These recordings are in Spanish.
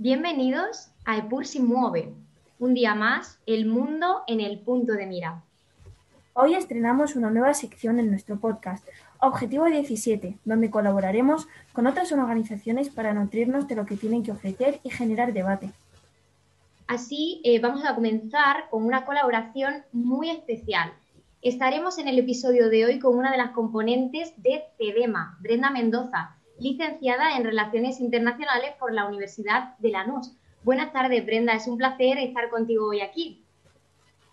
Bienvenidos a EPUR si mueve. Un día más, el mundo en el punto de mira. Hoy estrenamos una nueva sección en nuestro podcast, Objetivo 17, donde colaboraremos con otras organizaciones para nutrirnos de lo que tienen que ofrecer y generar debate. Así, eh, vamos a comenzar con una colaboración muy especial. Estaremos en el episodio de hoy con una de las componentes de CEDEMA, Brenda Mendoza, licenciada en Relaciones Internacionales por la Universidad de Lanús. Buenas tardes, Brenda. Es un placer estar contigo hoy aquí.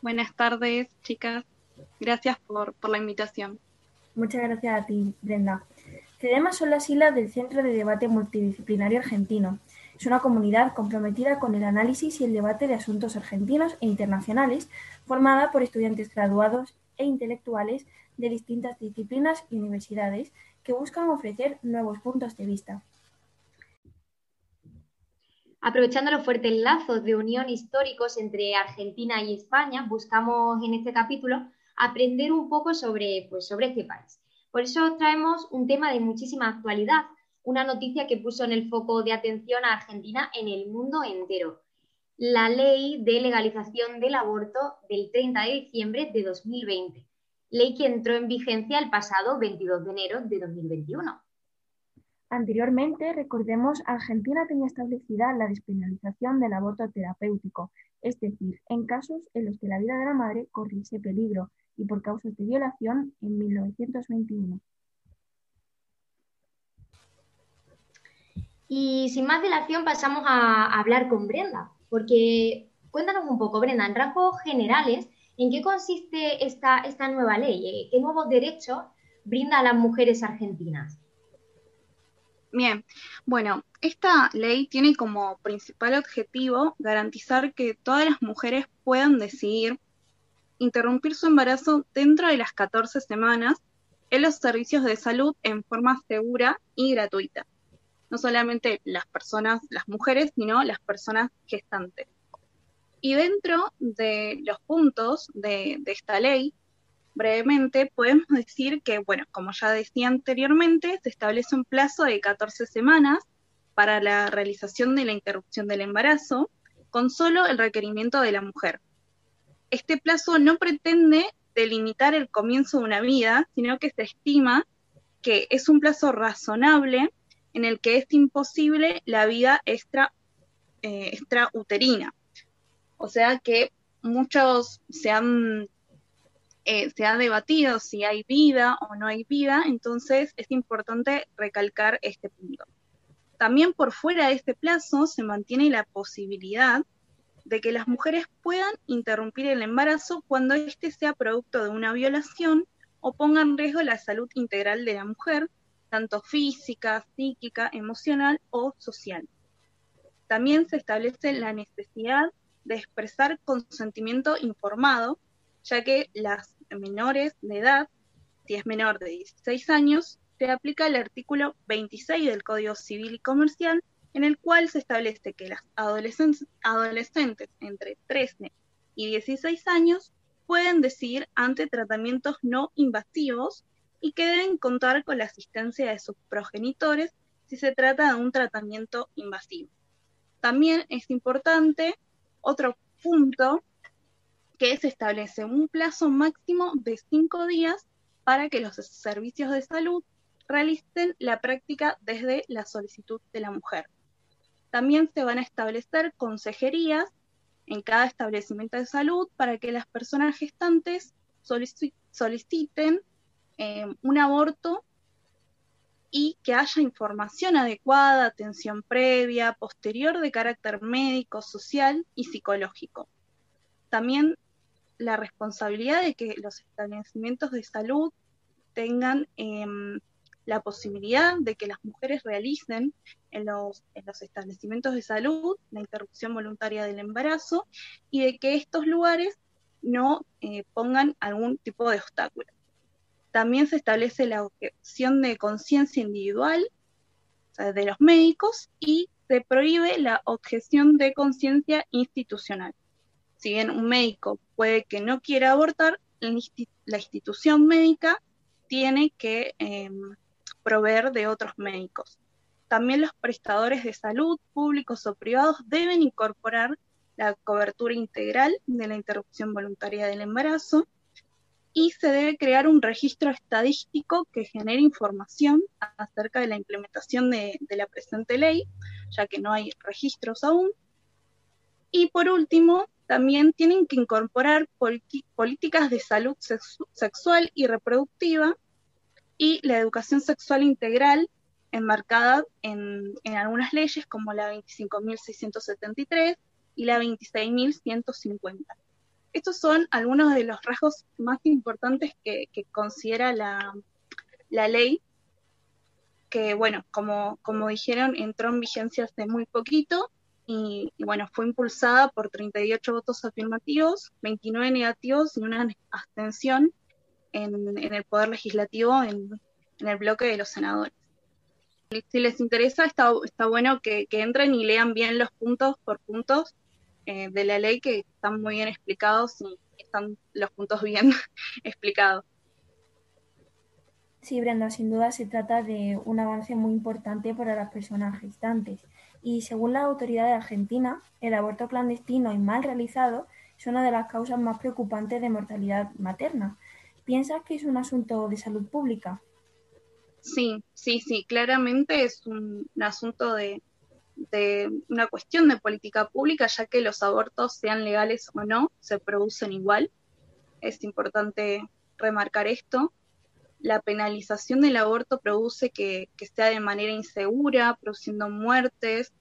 Buenas tardes, chicas. Gracias por, la invitación. Muchas gracias a ti, Brenda. CEDEMA son las siglas del Centro de Debate Multidisciplinario Argentino. Es una comunidad comprometida con el análisis y el debate de asuntos argentinos e internacionales, formada por estudiantes graduados e intelectuales de distintas disciplinas y universidades que buscan ofrecer nuevos puntos de vista. Aprovechando los fuertes lazos de unión históricos entre Argentina y España, buscamos en este capítulo aprender un poco sobre, pues, sobre este país. Por eso traemos un tema de muchísima actualidad, una noticia que puso en el foco de atención a Argentina en el mundo entero. La ley de legalización del aborto del 30 de diciembre de 2020 ley que entró en vigencia el pasado 22 de enero de 2021. Anteriormente, recordemos, Argentina tenía establecida la despenalización del aborto terapéutico, es decir, en casos en los que la vida de la madre corriese peligro y por causas de violación en 1921. Y sin más dilación pasamos a hablar con Brenda, porque cuéntanos un poco, Brenda, en rasgos generales, ¿En qué consiste esta, esta nueva ley? Eh, ¿Qué nuevos derechos brinda a las mujeres argentinas? Bien, bueno, esta ley tiene como principal objetivo garantizar que todas las mujeres puedan decidir interrumpir su embarazo dentro de las 14 semanas en los servicios de salud en forma segura y gratuita. No solamente las personas, las mujeres, sino las personas gestantes. Y dentro de los puntos de, esta ley, brevemente, podemos decir que, bueno, como ya decía anteriormente, se establece un plazo de 14 semanas para la realización de la interrupción del embarazo, con solo el requerimiento de la mujer. Este plazo no pretende delimitar el comienzo de una vida, sino que se estima que es un plazo razonable en el que es imposible la vida extra, eh, extrauterina. O sea que muchos se han, eh, se ha debatido si hay vida o no hay vida, entonces es importante recalcar este punto. También por fuera de este plazo se mantiene la posibilidad de que las mujeres puedan interrumpir el embarazo cuando éste sea producto de una violación o ponga en riesgo la salud integral de la mujer, tanto física, psíquica, emocional o social. También se establece la necesidad de expresar consentimiento informado, ya que las menores de edad, si es menor de 16 años, se aplica el artículo 26 del Código Civil y Comercial, en el cual se establece que las adolescentes, entre 13 y 16 años pueden decidir ante tratamientos no invasivos y que deben contar con la asistencia de sus progenitores si se trata de un tratamiento invasivo. También es importante otro punto que se establece un plazo máximo de cinco días para que los servicios de salud realicen la práctica desde la solicitud de la mujer. También se van a establecer consejerías en cada establecimiento de salud para que las personas gestantes soliciten eh, un aborto y que haya información adecuada, atención previa, posterior de carácter médico, social y psicológico. También la responsabilidad de que los establecimientos de salud tengan em, la posibilidad de que las mujeres realicen en los, establecimientos de salud la interrupción voluntaria del embarazo y de que estos lugares no eh, pongan algún tipo de obstáculo. También se establece la objeción de conciencia individual de los médicos y se prohíbe la objeción de conciencia institucional. Si bien un médico puede que no quiera abortar, la institución médica tiene que em, proveer de otros médicos. también los prestadores de salud, públicos o privados, deben incorporar la cobertura integral de la interrupción voluntaria del embarazo y se debe crear un registro estadístico que genere información acerca de la implementación de, la presente ley, ya que no hay registros aún. Y por último, también tienen que incorporar políticas de salud sexual y reproductiva y la educación sexual integral enmarcada en, en algunas leyes como la 25.673 y la 26.150. Estos son algunos de los rasgos más importantes que, considera la, ley, que bueno, como, como dijeron, entró en vigencia hace muy poquito y, bueno, fue impulsada por 38 votos afirmativos, 29 negativos y una abstención en, el Poder Legislativo en, el bloque de los senadores. Si les interesa, está, está bueno que, que entren y lean bien los puntos por puntos eh, de la ley que están muy bien explicados y están los puntos bien explicados. Sí, Brenda, sin duda se trata de un avance muy importante para las personas gestantes. Y según la autoridad de Argentina, el aborto clandestino y mal realizado es una de las causas más preocupantes de mortalidad materna. ¿Piensas que es un asunto de salud pública? Sí, sí, sí, claramente es un asunto de, de una cuestión de política pública, ya que los abortos, sean legales o no, se producen igual. Es importante remarcar esto. La penalización del aborto produce que, sea de manera insegura, produciendo muertes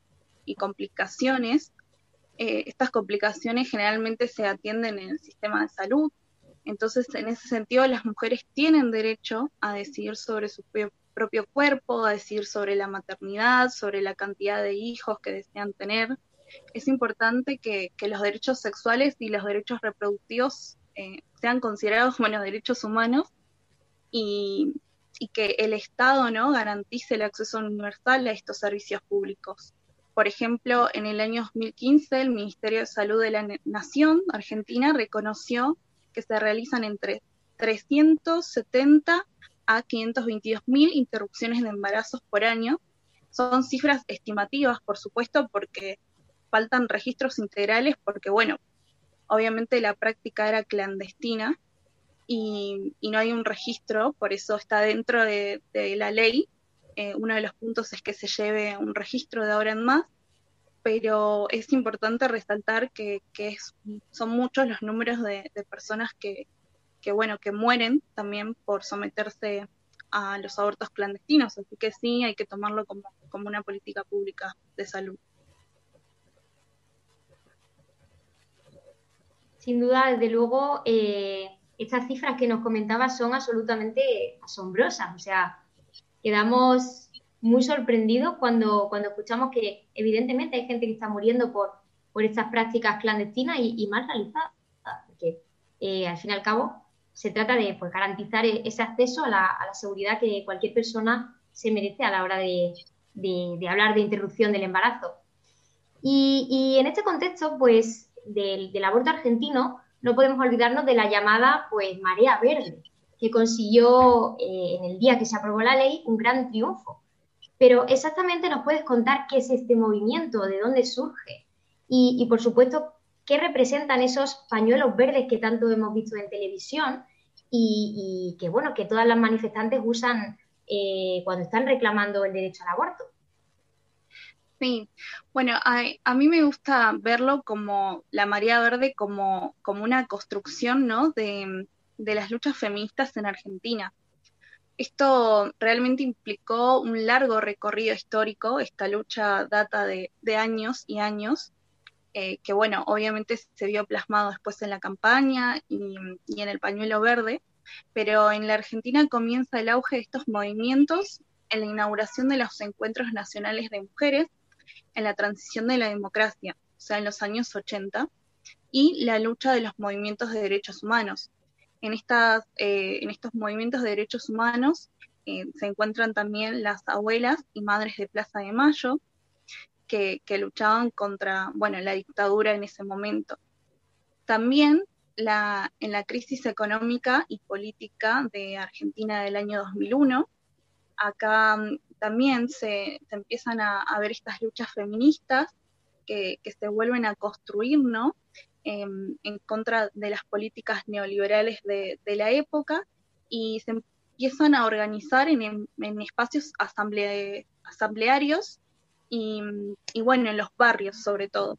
y complicaciones. Eh, estas complicaciones generalmente se atienden en el sistema de salud. Entonces, en ese sentido, las mujeres tienen derecho a decidir sobre su propio cuerpo, a decir sobre la maternidad, sobre la cantidad de hijos que desean tener. Es importante que, los derechos sexuales y los derechos reproductivos eh, sean considerados como derechos humanos y, que el Estado ¿no? garantice el acceso universal a estos servicios públicos. Por ejemplo, en el año 2015 el Ministerio de Salud de la Nación Argentina reconoció que se realizan entre 370 a 522.000 interrupciones de embarazos por año. Son cifras estimativas, por supuesto, porque faltan registros integrales, porque, bueno, obviamente la práctica era clandestina y, no hay un registro, por eso está dentro de, la ley. Eh, uno de los puntos es que se lleve un registro de ahora en más, pero es importante resaltar que, son muchos los números de personas que, que bueno, que mueren también por someterse a los abortos clandestinos, así que sí, hay que tomarlo como, una política pública de salud. Sin duda, desde luego, eh, estas cifras que nos comentabas son absolutamente asombrosas. O sea, quedamos muy sorprendidos cuando, cuando escuchamos que evidentemente hay gente que está muriendo por, por estas prácticas clandestinas y, mal realizadas. Porque eh, al fin y al cabo se trata de pues, garantizar e-, ese acceso a la, seguridad que cualquier persona se merece a la hora de, hablar de interrupción del embarazo. Y, en este contexto, pues, del, aborto argentino, no podemos olvidarnos de la llamada, pues, marea verde, que consiguió eh, en el día que se aprobó la ley un gran triunfo. Pero exactamente nos puedes contar qué es este movimiento, de dónde surge y, y por supuesto, qué representan esos pañuelos verdes que tanto hemos visto en televisión y, que, bueno, que todas las manifestantes usan eh, cuando están reclamando el derecho al aborto. Sí, bueno, a, mí me gusta verlo como la María Verde como, como una construcción ¿no? de, las luchas feministas en Argentina. Esto realmente implicó un largo recorrido histórico, esta lucha data de, de años y años, eh, que bueno, obviamente se vio plasmado después en la campaña y, en el pañuelo verde, pero en la Argentina comienza el auge de estos movimientos en la inauguración de los encuentros nacionales de mujeres, en la transición de la democracia, o sea, en los años 80, y la lucha de los movimientos de derechos humanos. En, estas, eh, en estos movimientos de derechos humanos eh, se encuentran también las abuelas y madres de Plaza de Mayo, que, luchaban contra, bueno, la dictadura en ese momento. También la, en la crisis económica y política de Argentina del año 2001, acá mm, también se, empiezan a, ver estas luchas feministas que, se vuelven a construir, ¿no? Em, en contra de las políticas neoliberales de, la época y se empiezan a organizar en, espacios asamblearios y, bueno, en los barrios sobre todo.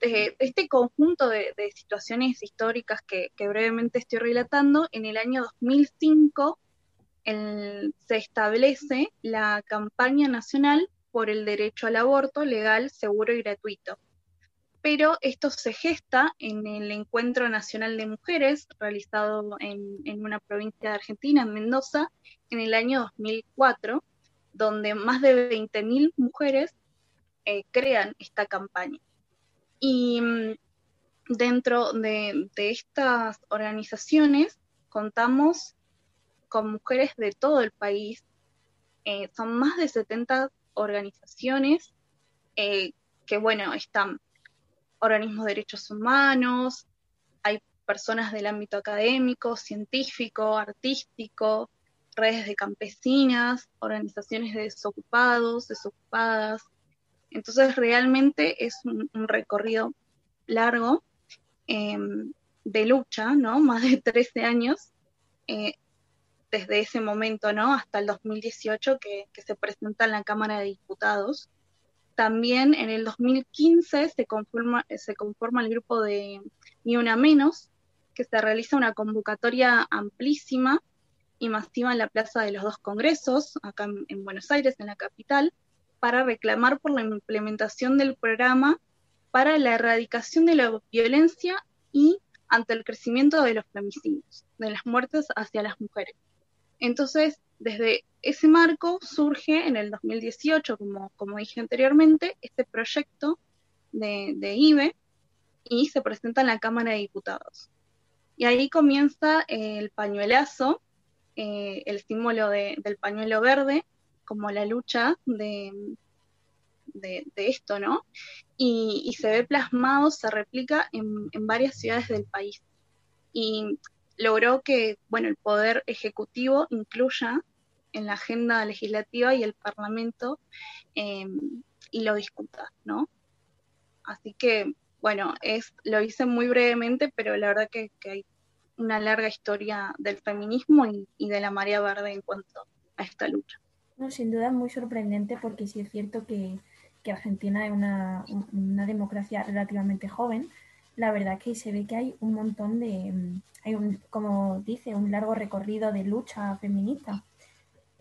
este conjunto de, situaciones históricas que, brevemente estoy relatando, en el año 2005 se establece la campaña nacional por el derecho al aborto legal, seguro y gratuito. Pero esto se gesta en el Encuentro Nacional de Mujeres, realizado en, una provincia de Argentina, en Mendoza, en el año 2004, donde más de 20.000 mujeres eh, crean esta campaña. Y mm, dentro de, estas organizaciones contamos con mujeres de todo el país. Eh, son más de 70 organizaciones eh, que, bueno, están organismos de derechos humanos, hay personas del ámbito académico, científico, artístico, redes de campesinas, organizaciones de desocupados, desocupadas. Entonces realmente es un, recorrido largo em, de lucha, ¿no? Más de 13 años, eh, desde ese momento, ¿no? Hasta el 2018 que, que, se presenta en la Cámara de Diputados. También en el 2015 se conforma, se conforma el grupo de Ni Una Menos, que se realiza una convocatoria amplísima y masiva en la Plaza de los Dos Congresos, acá en, Buenos Aires, en la capital, para reclamar por la implementación del programa para la erradicación de la violencia y ante el crecimiento de los femicidios, de las muertes hacia las mujeres. Entonces, desde ese marco surge en el 2018, como, como dije anteriormente, este proyecto de, de IBE y se presenta en la Cámara de Diputados. Y ahí comienza el pañuelazo eh, el símbolo del pañuelo verde como la lucha de, de, esto, ¿no? Y, se ve plasmado, se replica en, varias ciudades del país. Y logró que, bueno, el poder ejecutivo incluya en la agenda legislativa y el Parlamento em, y lo discuta, ¿no? Así que, bueno, es, lo hice muy brevemente, pero la verdad que, que hay una larga historia del feminismo y, de la marea verde en cuanto a esta lucha. No, sin duda es muy sorprendente porque sí es cierto que, Argentina es una, democracia relativamente joven. La verdad que se ve que hay un montón de, hay un, como dice, un largo recorrido de lucha feminista.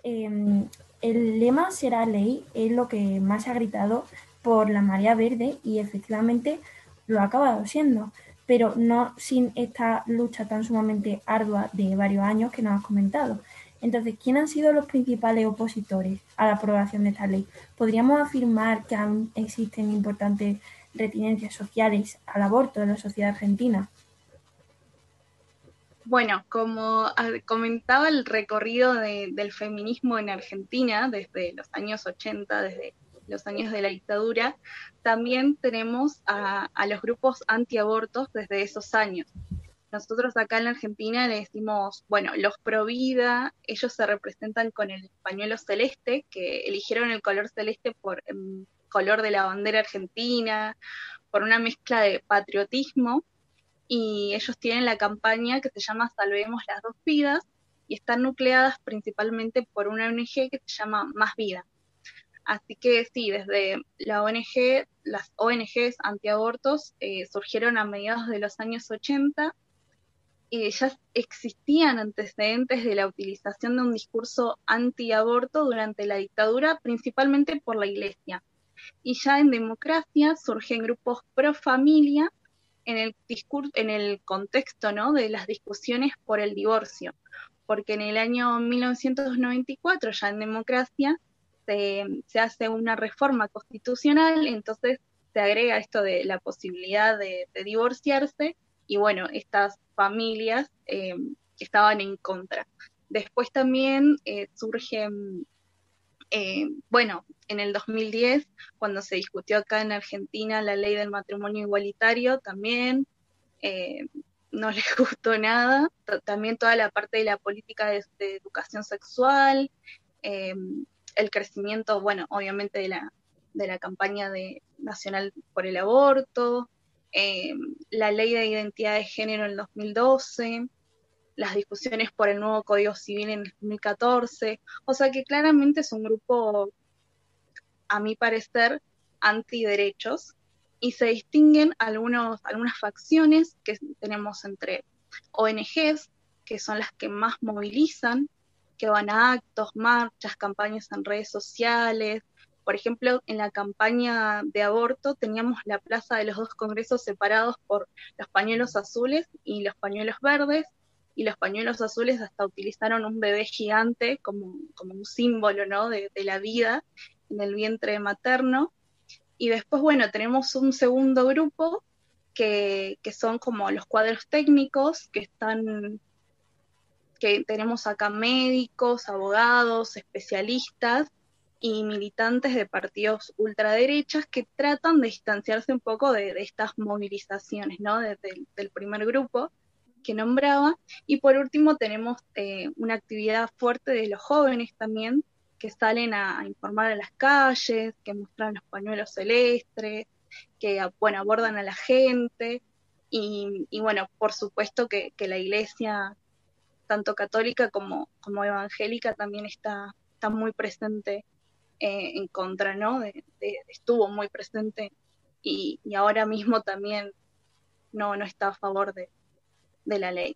Em, el lema será ley es lo que más ha gritado por la marea verde y efectivamente lo ha acabado siendo pero no sin esta lucha tan sumamente ardua de varios años que nos has comentado. Entonces, ¿quiénes han sido los principales opositores a la aprobación de esta ley? ¿Podríamos afirmar que aún existen importantes retinencias sociales al aborto en la sociedad argentina? Bueno, como comentaba el recorrido del feminismo en Argentina desde los años 80, desde los años de la dictadura, también tenemos a, los grupos antiabortos desde esos años. Nosotros acá en Argentina le decimos, bueno, los pro vida, ellos se representan con el pañuelo celeste, que eligieron el color celeste por el color de la bandera argentina, por una mezcla de patriotismo, y ellos tienen la campaña que se llama Salvemos las dos vidas, y están nucleadas principalmente por una ONG que se llama Más Vida. Así que sí, desde la ONG, las ONGs antiabortos eh, surgieron a mediados de los años 80 y ya existían antecedentes de la utilización de un discurso antiaborto durante la dictadura, principalmente por la Iglesia. Y ya en democracia surgen grupos pro familia en el, en el contexto ¿no? de las discusiones por el divorcio, porque en el año 1994, ya en democracia, se, hace una reforma constitucional, entonces se agrega esto de la posibilidad de, divorciarse y bueno, estas familias eh, estaban en contra. Después también eh, surge, eh, bueno, en el 2010, cuando se discutió acá en Argentina la ley del matrimonio igualitario, también no les gustó nada. También toda la parte de la política de, educación sexual, el crecimiento, bueno, obviamente de la, de la campaña de, nacional por el aborto, eh, la ley de identidad de género en el 2012, las discusiones por el nuevo Código Civil en el 2014, o sea que claramente es un grupo, a mi parecer, antiderechos y se distinguen algunos, algunas facciones que tenemos entre ONGs, que son las que más movilizan, que van a actos, marchas, campañas en redes sociales. Por ejemplo, en la campaña de aborto teníamos la plaza de los dos congresos separados por los pañuelos azules y los pañuelos verdes, y los pañuelos azules hasta utilizaron un bebé gigante como, como un símbolo ¿no? de, de la vida en el vientre materno. Y después, bueno, tenemos un segundo grupo que, que, son como los cuadros técnicos que están que tenemos acá médicos, abogados, especialistas y militantes de partidos ultraderechas que tratan de distanciarse un poco de, estas movilizaciones, ¿no? Desde del primer grupo que nombraba. Y por último tenemos eh, una actividad fuerte de los jóvenes también, que salen a, informar a las calles, que muestran los pañuelos celestes, que bueno, abordan a la gente. Y, bueno, por supuesto que la iglesia tanto católica como, como evangélica, también está, está muy presente eh, en contra, ¿no? De, estuvo muy presente y, ahora mismo también no, no está a favor de, la ley.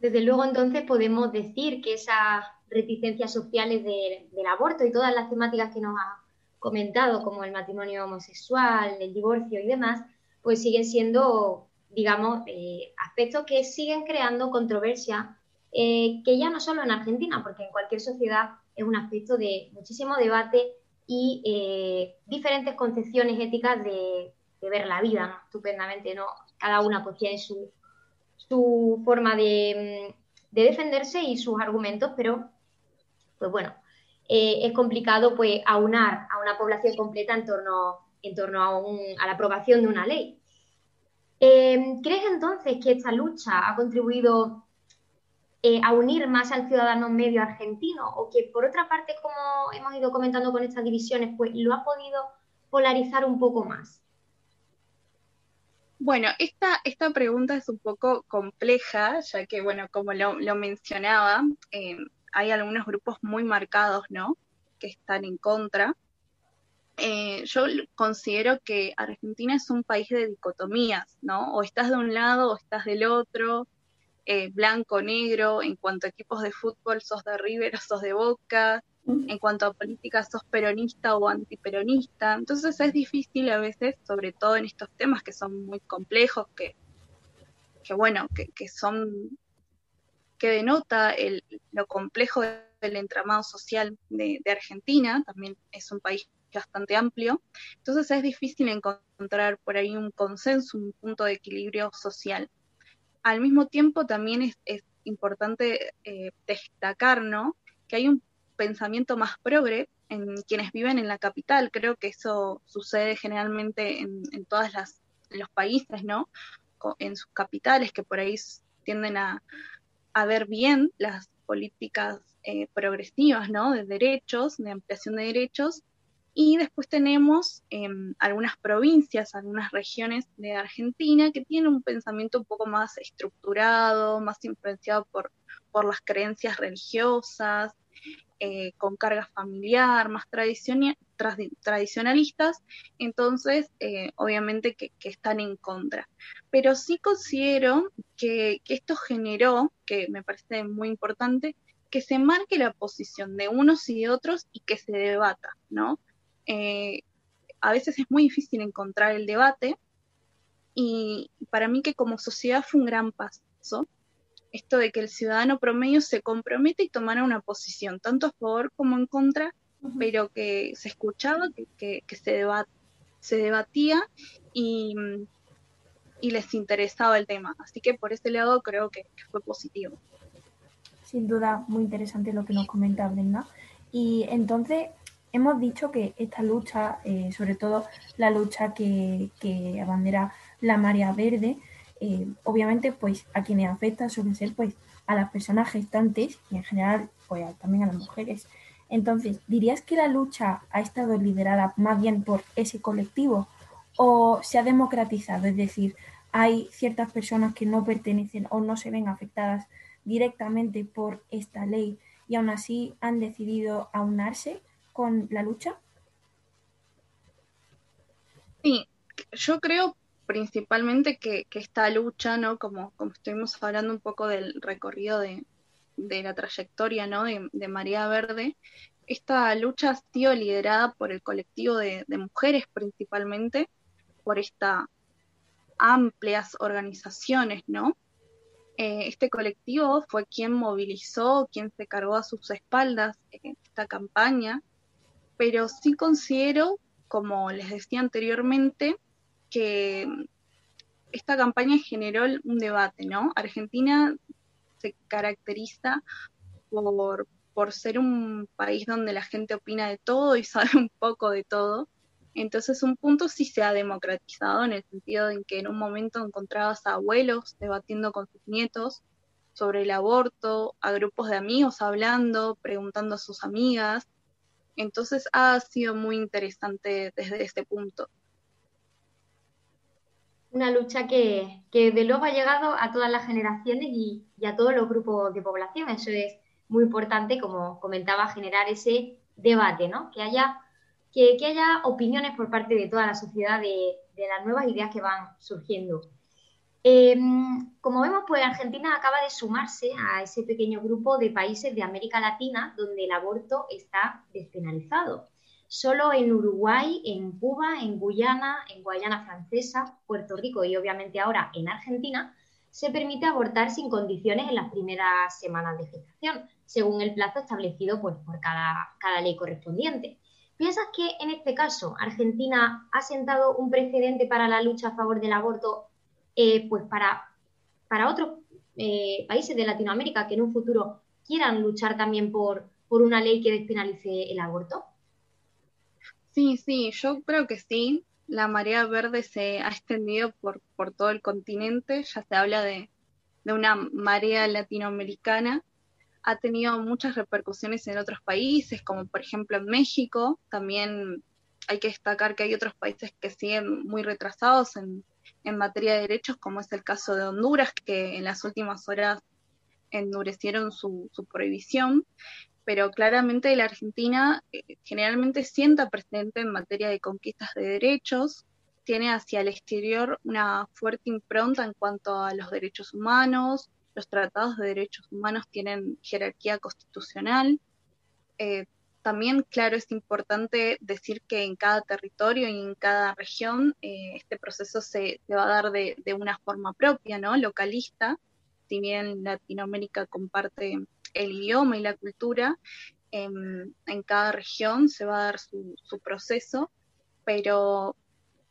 Desde luego, entonces podemos decir que esas reticencias sociales del aborto y todas las temáticas que nos ha comentado, como el matrimonio homosexual, el divorcio y demás, pues siguen siendo digamos, eh, aspectos que siguen creando controversia, eh, que ya no solo en Argentina, porque en cualquier sociedad es un aspecto de muchísimo debate y eh, diferentes concepciones éticas de, ver la vida, ¿no? Estupendamente, ¿no? Cada una pues tiene su, su forma de, de, defenderse y sus argumentos, pero, pues bueno, es complicado pues aunar a una población completa en torno, en torno a, a la aprobación de una ley. Em, ¿Crees entonces que esta lucha ha contribuido eh, a unir más al ciudadano medio argentino o que por otra parte, como hemos ido comentando con estas divisiones, pues lo ha podido polarizar un poco más? Bueno, esta, esta pregunta es un poco compleja, ya que, bueno, como lo, mencionaba, em, hay algunos grupos muy marcados, ¿no? Que están en contra. Eh, yo considero que Argentina es un país de dicotomías, ¿no? O estás de un lado o estás del otro, eh, blanco, negro, en cuanto a equipos de fútbol sos de River o sos de Boca, en cuanto a política sos peronista o antiperonista, entonces es difícil a veces, sobre todo en estos temas que son muy complejos, que, que bueno, que, son, que denota el, lo complejo del entramado social de, de Argentina, también es un país bastante amplio, entonces es difícil encontrar por ahí un consenso, un punto de equilibrio social. Al mismo tiempo también es, importante eh, destacar que hay un pensamiento más progre en quienes viven en la capital. Creo que eso sucede generalmente en, en todas las los países, ¿no? En sus capitales que por ahí tienden a, a ver bien las políticas eh, progresivas, ¿no? De derechos, de ampliación de derechos, y después tenemos em, algunas provincias, algunas regiones de Argentina que tienen un pensamiento un poco más estructurado, más influenciado por, por las creencias religiosas, eh, con carga familiar, más tradicionalistas, entonces eh, obviamente que, están en contra. Pero sí considero que, que esto generó, que me parece muy importante, que se marque la posición de unos y de otros y que se debata, ¿no? Eh, a veces es muy difícil encontrar el debate y para mí que como sociedad fue un gran paso esto de que el ciudadano promedio se compromete y tomara una posición, tanto a favor como en contra, pero que se escuchaba, que, se, se debatía y, les interesaba el tema. Así que por ese lado creo que, fue positivo. Sin duda, muy interesante lo que nos comenta Brenda. Y entonces, hemos dicho que esta lucha, eh, sobre todo la lucha que, que abandera la marea verde, eh, obviamente pues a quienes afecta suelen ser pues a las personas gestantes y en general pues también a las mujeres Entonces, ¿dirías que la lucha ha estado liderada más bien por ese colectivo o se ha democratizado? Es decir, hay ciertas personas que no pertenecen o no se ven afectadas directamente por esta ley y aún así han decidido aunarse con la lucha? Sí, yo creo principalmente que, esta lucha, ¿no? Como, como estuvimos hablando un poco del recorrido de, la trayectoria, ¿no? De, María Verde, esta lucha ha sido liderada por el colectivo de, mujeres principalmente, por estas amplias organizaciones, ¿no? Eh, este colectivo fue quien movilizó, quien se cargó a sus espaldas esta campaña, pero sí considero, como les decía anteriormente, que esta campaña generó un debate, ¿no? Argentina se caracteriza por, por ser un país donde la gente opina de todo y sabe un poco de todo. Entonces un punto sí se ha democratizado en el sentido en que en un momento encontrabas a abuelos debatiendo con sus nietos sobre el aborto, a grupos de amigos hablando, preguntando a sus amigas. Entonces ha sido muy interesante desde este punto una lucha que, que, de luego ha llegado a todas las generaciones y, a todos los grupos de población. Eso es muy importante, como comentaba, generar ese debate, ¿no? Que haya, que, haya opiniones por parte de toda la sociedad de, las nuevas ideas que van surgiendo. Em, como vemos, pues Argentina acaba de sumarse a ese pequeño grupo de países de América Latina donde el aborto está despenalizado. Solo en Uruguay, en Cuba, en Guyana, en Guayana Francesa, Puerto Rico y obviamente ahora en Argentina, se permite abortar sin condiciones en las primeras semanas de gestación, según el plazo establecido pues, por cada, cada ley correspondiente. ¿Piensas que en este caso Argentina ha sentado un precedente para la lucha a favor del aborto eh, pues para, para otros eh, países de Latinoamérica que en un futuro quieran luchar también por, por una ley que despenalice el aborto? Sí, sí, yo creo que sí. La marea verde se ha extendido por, por todo el continente, ya se habla de, una marea latinoamericana. Ha tenido muchas repercusiones en otros países, como por ejemplo en México. También hay que destacar que hay otros países que siguen muy retrasados en, en materia de derechos, como es el caso de Honduras, que en las últimas horas endurecieron su, prohibición pero claramente la Argentina eh, generalmente sienta presente en materia de conquistas de derechos, tiene hacia el exterior una fuerte impronta en cuanto a los derechos humanos, los tratados de derechos humanos tienen jerarquía constitucional. Eh, también, claro, es importante decir que en cada territorio y en cada región eh, este proceso se, va a dar de, de, una forma propia, ¿no? Localista, si bien Latinoamérica comparte el idioma y la cultura, en, cada región se va a dar su, proceso, pero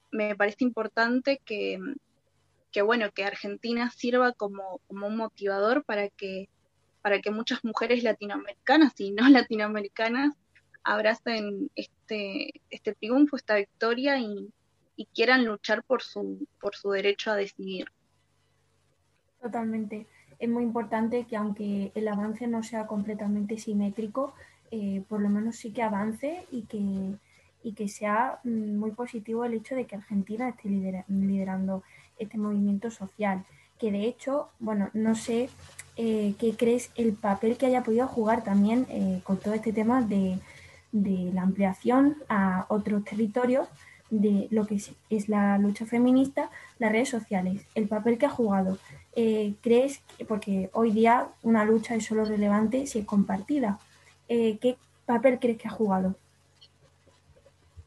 me parece importante que, bueno, que Argentina sirva como, un motivador para que, para que muchas mujeres latinoamericanas y no latinoamericanas abracen este, este triunfo, esta victoria y, quieran luchar por su, por su derecho a decidir. Totalmente es muy importante que aunque el avance no sea completamente simétrico, eh, por lo menos sí que avance y que, y que sea mm, muy positivo el hecho de que Argentina esté liderando este movimiento social. Que de hecho, bueno, no sé eh, qué crees el papel que haya podido jugar también eh, con todo este tema de, de, la ampliación a otros territorios de lo que es la lucha feminista, las redes sociales, el papel que ha jugado eh, crees, porque hoy día una lucha es solo relevante si es compartida, eh, ¿qué papel crees que ha jugado?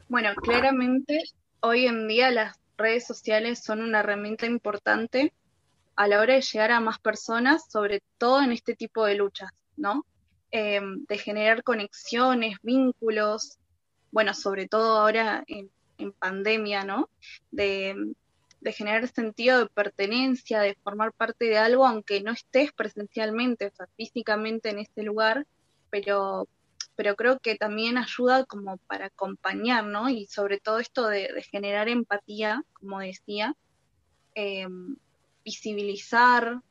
Bueno, claramente hoy en día las redes sociales son una herramienta importante a la hora de llegar a más personas, sobre todo en este tipo de luchas, ¿no? Eh, de generar conexiones, vínculos, bueno, sobre todo ahora en, pandemia, ¿no? De, generar sentido de pertenencia, de formar parte de algo, aunque no estés presencialmente, o sea, físicamente en ese lugar, pero, pero creo que también ayuda como para acompañar, ¿no? Y sobre todo esto de, generar empatía, como decía, em, visibilizar,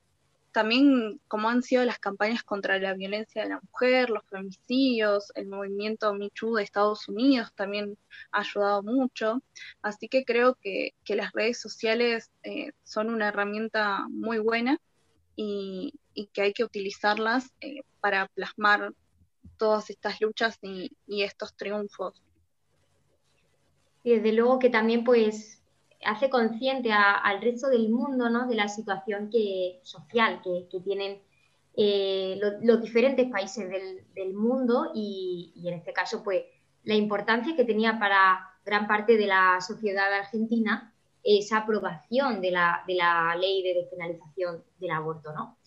también como han sido las campañas contra la violencia de la mujer, los femicidios, el movimiento Michu de Estados Unidos también ha ayudado mucho. Así que creo que, las redes sociales eh, son una herramienta muy buena y, que hay que utilizarlas eh, para plasmar todas estas luchas y, estos triunfos. Y desde luego que también pues hace consciente al resto del mundo ¿no? de la situación que, social que, tienen eh, los diferentes países del, mundo y, en este caso pues la importancia que tenía para gran parte de la sociedad argentina esa aprobación de la, de la ley de despenalización del aborto, ¿no?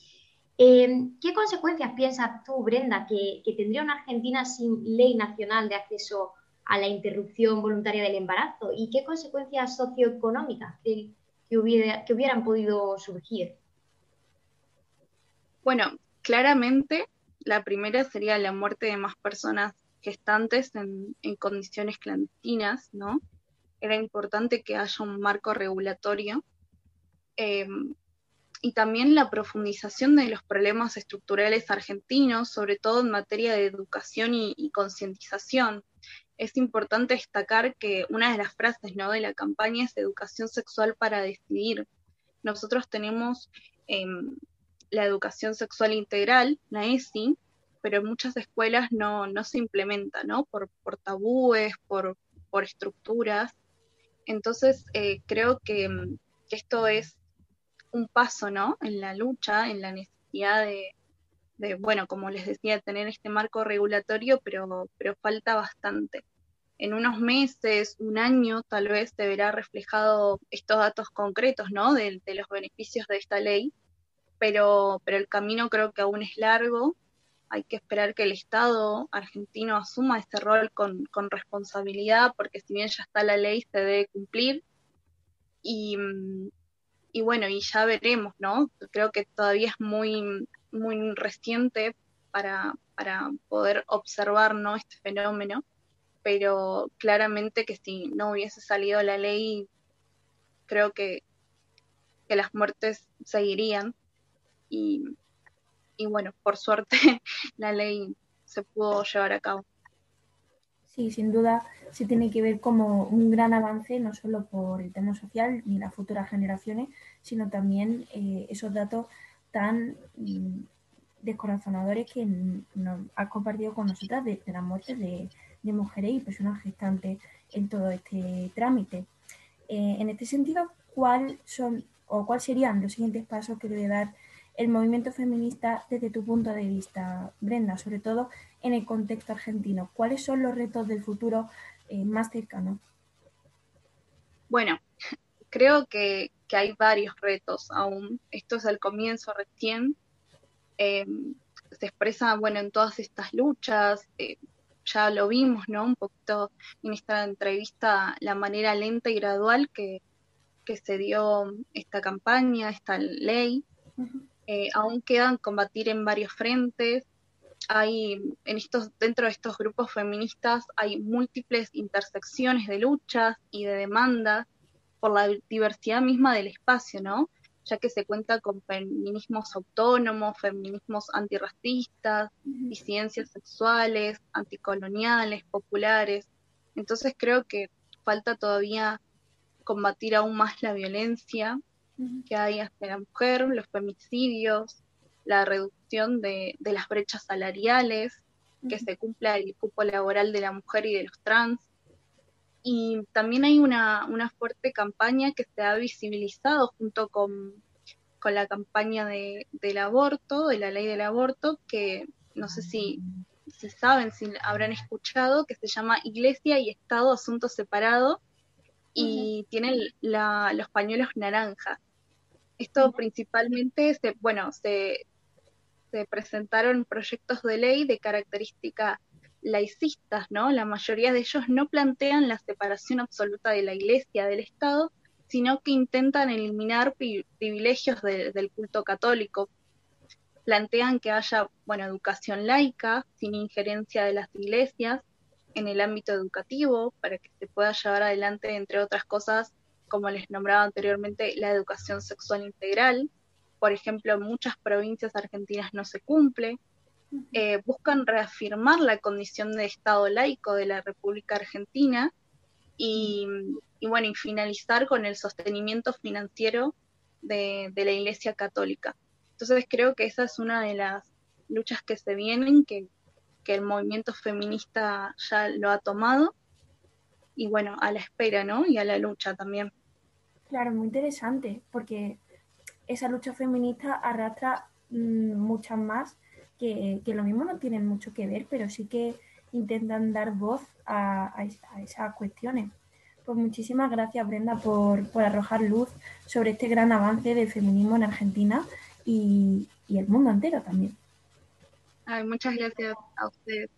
Eh, ¿Qué consecuencias piensas tú, Brenda, que, tendría una Argentina sin ley nacional de acceso a la interrupción voluntaria del embarazo? ¿Y qué consecuencias socioeconómicas que, que hubieran podido surgir? Bueno, claramente la primera sería la muerte de más personas gestantes en, condiciones clandestinas, ¿no? Era importante que haya un marco regulatorio eh, y también la profundización de los problemas estructurales argentinos, sobre todo en materia de educación y, concientización. Es importante destacar que una de las frases ¿no? de la campaña es educación sexual para decidir. Nosotros tenemos em, la educación sexual integral, la ESI, pero en muchas escuelas no, se implementa, ¿no? Por, por tabúes, por, por estructuras. Entonces, eh, creo que, que, esto es un paso, ¿no? En la lucha, en la necesidad de, bueno, como les decía, tener este marco regulatorio, pero, pero falta bastante. En unos meses, un año, tal vez se verá reflejado estos datos concretos, ¿no? De, los beneficios de esta ley, pero, pero el camino creo que aún es largo. Hay que esperar que el Estado argentino asuma este rol con, con responsabilidad, porque si bien ya está la ley, se debe cumplir. Y, y bueno, y ya veremos, ¿no? Creo que todavía es muy, muy reciente para, para poder observar, ¿no? Este fenómeno, pero claramente que si no hubiese salido la ley, creo que, que las muertes seguirían y, y bueno, por suerte la ley se pudo llevar a cabo. Sí, sin duda se tiene que ver como un gran avance, no solo por el tema social ni las futuras generaciones, sino también eh, esos datos tan mm, descorazonadores que nos ha compartido con nosotras de, las muertes de, mujeres y personas gestantes en todo este trámite. Eh, en este sentido, ¿cuál son o cuáles serían los siguientes pasos que debe dar el movimiento feminista desde tu punto de vista, Brenda, sobre todo en el contexto argentino? ¿Cuáles son los retos del futuro eh, más cercano? Bueno, creo que, hay varios retos aún. Esto es el comienzo recién. Eh, se expresa, bueno, en todas estas luchas. Ya lo vimos, ¿no? Un poquito en esta entrevista, la manera lenta y gradual que, se dio esta campaña, esta ley. Eh, aún quedan combatir en varios frentes. Hay, en estos, dentro de estos grupos feministas hay múltiples intersecciones de luchas y de demandas por la diversidad misma del espacio, ¿no? Ya que se cuenta con feminismos autónomos, feminismos antirracistas, disidencias sexuales, anticoloniales, populares. Entonces creo que falta todavía combatir aún más la violencia que hay hacia la mujer, los femicidios, la reducción de, las brechas salariales, que se cumpla el cupo laboral de la mujer y de los trans. Y también hay una, fuerte campaña que se ha visibilizado junto con, la campaña de, del aborto, de la ley del aborto, que no sé si se saben, si habrán escuchado, que se llama Iglesia y Estado Asuntos Separados y tiene los pañuelos naranjas. Esto principalmente, se, bueno, se, se presentaron proyectos de ley de características laicistas, ¿no? La mayoría de ellos no plantean la separación absoluta de la Iglesia del Estado, sino que intentan eliminar privilegios del culto católico. Plantean que haya, bueno, educación laica, sin injerencia de las iglesias, en el ámbito educativo, para que se pueda llevar adelante, entre otras cosas, como les nombraba anteriormente, la educación sexual integral. por ejemplo, en muchas provincias argentinas no se cumple. Eh, buscan reafirmar la condición de Estado laico de la República Argentina y, bueno, y finalizar con el sostenimiento financiero de, la Iglesia Católica. Entonces creo que esa es una de las luchas que se vienen, que, que el movimiento feminista ya lo ha tomado y bueno, a la espera, ¿no? Y a la lucha también. Claro, muy interesante, porque esa lucha feminista arrastra mm, muchas más que, lo mismo no tienen mucho que ver, pero sí que intentan dar voz a, esas cuestiones. Pues muchísimas gracias, Brenda, por, arrojar luz sobre este gran avance del feminismo en Argentina y, el mundo entero también. Ay, muchas gracias a ustedes.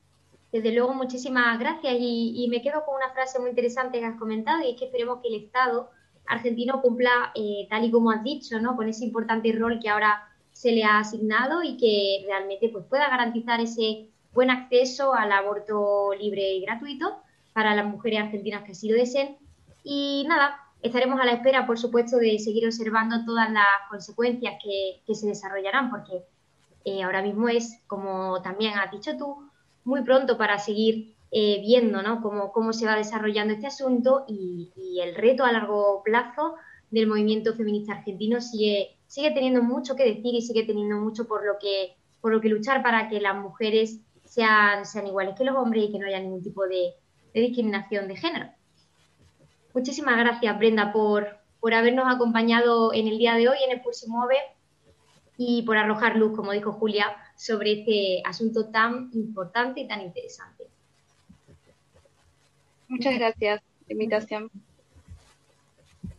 Desde luego, muchísimas gracias. Y, me quedo con una frase muy interesante que has comentado, y es que esperemos que el Estado argentino cumpla, eh, tal y como has dicho, ¿no? con ese importante rol que ahora se le ha asignado y que realmente pues, pueda garantizar ese buen acceso al aborto libre y gratuito para las mujeres argentinas que así lo deseen. Y nada, estaremos a la espera, por supuesto, de seguir observando todas las consecuencias que, se desarrollarán, porque eh, ahora mismo es, como también has dicho tú, muy pronto para seguir eh, viendo ¿no? cómo, cómo se va desarrollando este asunto y, el reto a largo plazo del movimiento feminista argentino sigue, sigue teniendo mucho que decir y sigue teniendo mucho por lo que, por lo que luchar para que las mujeres sean, sean iguales que los hombres y que no haya ningún tipo de, discriminación de género. Muchísimas gracias, Brenda, por, por habernos acompañado en el día de hoy en el Pulse Mueve y por arrojar luz, como dijo Julia, sobre este asunto tan importante y tan interesante. Muchas gracias por la invitación.